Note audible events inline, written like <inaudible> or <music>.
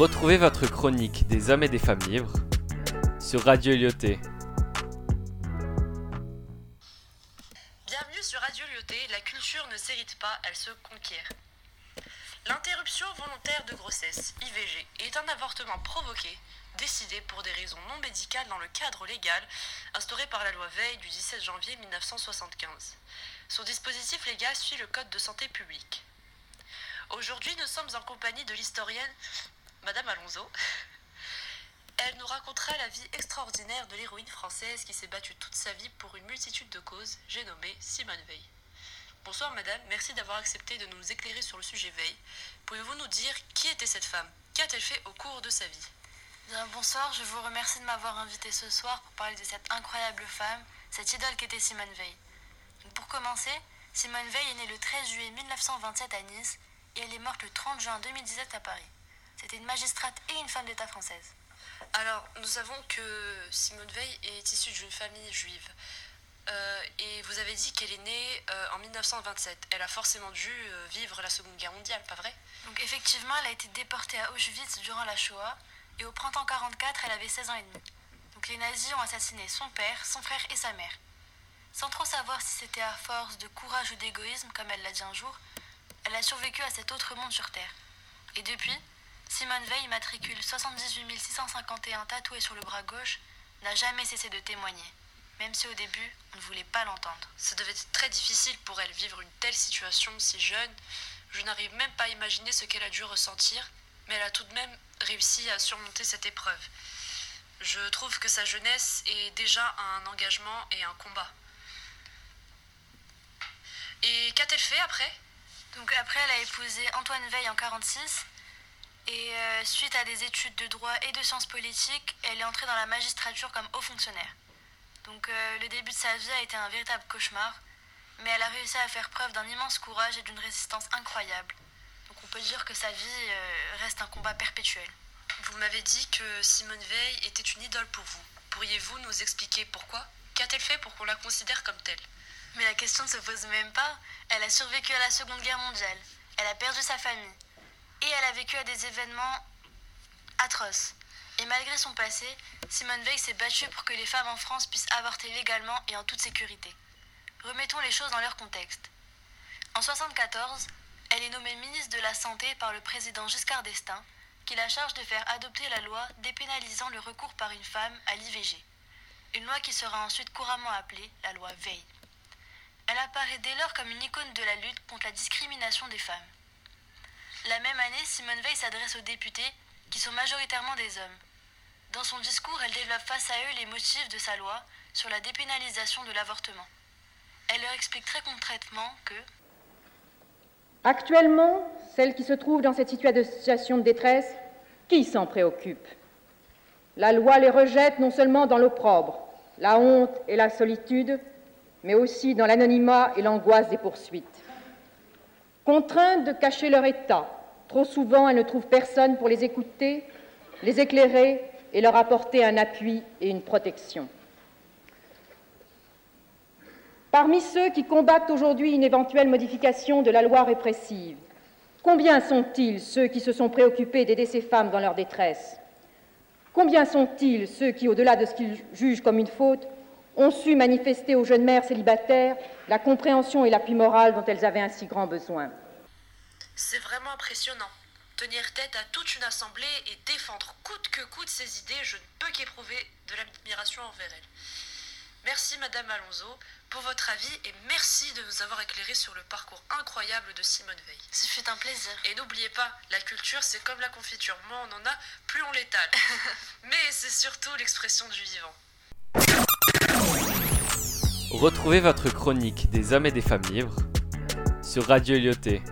Retrouvez votre chronique des hommes et des femmes libres sur Radio Lyoté. Bienvenue sur Radio Lyoté, la culture ne s'hérite pas, elle se conquiert. L'interruption volontaire de grossesse, IVG, est un avortement provoqué, décidé pour des raisons non médicales dans le cadre légal instauré par la loi Veil du 17 janvier 1975. Son dispositif légal suit le Code de santé publique. Aujourd'hui, nous sommes en compagnie de l'historienne Madame Alonso. Elle nous racontera la vie extraordinaire de l'héroïne française qui s'est battue toute sa vie pour une multitude de causes, j'ai nommé Simone Veil. Bonsoir madame, merci d'avoir accepté de nous éclairer sur le sujet Veil. Pouvez-vous nous dire qui était cette femme? Qu'a-t-elle fait au cours de sa vie? Bonsoir, je vous remercie de m'avoir invité ce soir pour parler de cette incroyable femme, cette idole qu'était Simone Veil. Pour commencer, Simone Veil est née le 13 juillet 1927 à Nice et elle est morte le 30 juin 2017 à Paris. C'était une magistrate et une femme d'État française. Alors, nous savons que Simone Veil est issue d'une famille juive. Euh, et vous avez dit qu'elle est née euh, en 1927. Elle a forcément dû euh, vivre la Seconde Guerre mondiale, pas vrai? Donc effectivement, elle a été déportée à Auschwitz durant la Shoah et au printemps 44, elle avait 16 ans et demi. Donc les nazis ont assassiné son père, son frère et sa mère. Sans trop savoir si c'était à force de courage ou d'égoïsme, comme elle l'a dit un jour, elle a survécu à cet autre monde sur Terre. Et depuis, Simone Veil, matricule 78 651 tatoué sur le bras gauche, n'a jamais cessé de témoigner, même si au début, on ne voulait pas l'entendre. Ça devait être très difficile pour elle vivre une telle situation si jeune. Je n'arrive même pas à imaginer ce qu'elle a dû ressentir, mais elle a tout de même réussi à surmonter cette épreuve. Je trouve que sa jeunesse est déjà un engagement et un combat. Et qu'a-t-elle fait après? Donc après, elle a épousé Antoine Veil en 46 et euh, suite à des études de droit et de sciences politiques, elle est entrée dans la magistrature comme haut fonctionnaire. Donc euh, le début de sa vie a été un véritable cauchemar, mais elle a réussi à faire preuve d'un immense courage et d'une résistance incroyable. Donc on peut dire que sa vie euh, reste un combat perpétuel. Vous m'avez dit que Simone Veil était une idole pour vous. Pourriez-vous nous expliquer pourquoi? Qu'a-t-elle fait pour qu'on la considère comme telle? Mais la question ne se pose même pas. Elle a survécu à la Seconde Guerre mondiale. Elle a perdu sa famille. Et elle a vécu à des événements atroces. Et malgré son passé, Simone Veil s'est battue pour que les femmes en France puissent avorter légalement et en toute sécurité. Remettons les choses dans leur contexte. En 1974, elle est nommée ministre de la Santé par le président Giscard d'Estaing, qui la charge de faire adopter la loi dépénalisant le recours par une femme à l'IVG. Une loi qui sera ensuite couramment appelée la loi Veil. Elle apparaît dès lors comme une icône de la lutte contre la discrimination des femmes. La même année, Simone Veil s'adresse aux députés, qui sont majoritairement des hommes. Dans son discours, elle développe face à eux les motifs de sa loi sur la dépénalisation de l'avortement. Elle leur explique très concrètement que Actuellement, celles qui se trouvent dans cette situation de détresse, qui s'en préoccupe? La loi les rejette non seulement dans l'opprobre, la honte et la solitude, mais aussi dans l'anonymat et l'angoisse des poursuites. Contraintes de cacher leur état, trop souvent elles ne trouvent personne pour les écouter, les éclairer et leur apporter un appui et une protection. Parmi ceux qui combattent aujourd'hui une éventuelle modification de la loi répressive, combien sont-ils ceux qui se sont préoccupés d'aider ces femmes dans leur détresse? Combien sont-ils ceux qui, au-delà de ce qu'ils jugent comme une faute, ont su manifester aux jeunes mères célibataires la compréhension et l'appui moral dont elles avaient un si grand besoin C'est vraiment impressionnant. Tenir tête à toute une assemblée et défendre coûte que coûte ses idées, je ne peux qu'éprouver de l'admiration envers elle. Merci Madame Alonso pour votre avis et merci de nous avoir éclairé sur le parcours incroyable de Simone Veil. ce fut un plaisir. Et n'oubliez pas, la culture c'est comme la confiture, moins on en a, plus on l'étale. <laughs> Mais c'est surtout l'expression du vivant. Retrouvez votre chronique des hommes et des femmes libres sur Radio Lyoté